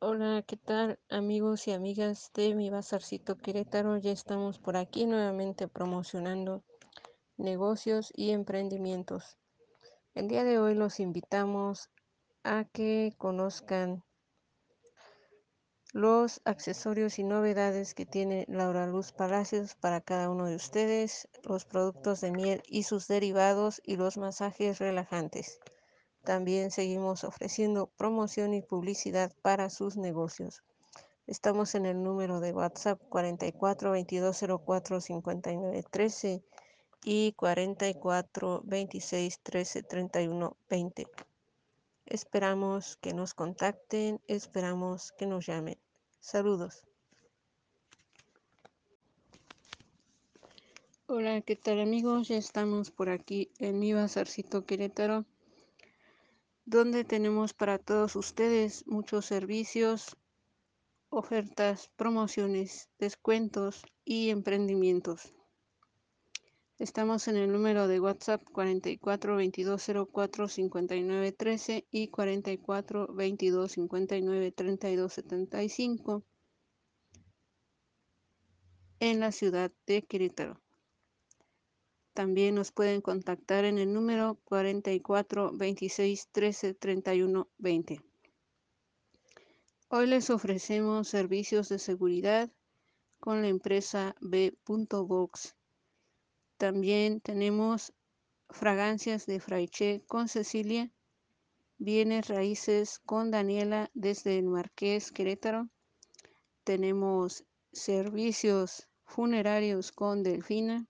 Hola, ¿qué tal amigos y amigas de mi Bazarcito Querétaro? Ya estamos por aquí nuevamente promocionando negocios y emprendimientos. El día de hoy los invitamos a que conozcan los accesorios y novedades que tiene Laura Luz Palacios para cada uno de ustedes, los productos de miel y sus derivados y los masajes relajantes. También seguimos ofreciendo promoción y publicidad para sus negocios. Estamos en el número de WhatsApp 44 22 04 59 13 y 44 26 13 31 20. Esperamos que nos contacten, esperamos que nos llamen. Saludos. Hola, ¿qué tal amigos? Ya estamos por aquí en mi bazarcito Querétaro, donde tenemos para todos ustedes muchos servicios, ofertas, promociones, descuentos y emprendimientos. Estamos en el número de WhatsApp 44 22 04 59 13 y 44 22 59 32 75 en la ciudad de Querétaro. También nos pueden contactar en el número 44 26 13 31 20. Hoy les ofrecemos servicios de seguridad con la empresa B.Box también tenemos fragancias de Fraiche con Cecilia, bienes raíces con Daniela desde el Marqués Querétaro. Tenemos servicios funerarios con Delfina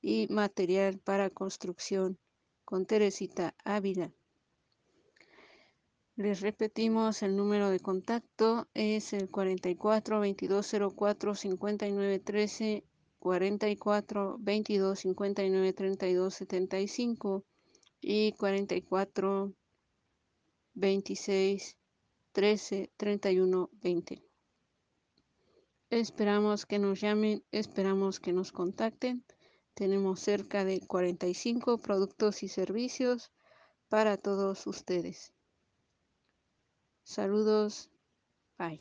y material para construcción con Teresita Ávila. Les repetimos el número de contacto es el 44 2204 59 13 44 22 59 32 75 y 44 26 13 31 20. Esperamos que nos llamen, esperamos que nos contacten. Tenemos cerca de 45 productos y servicios para todos ustedes. Saludos. Bye.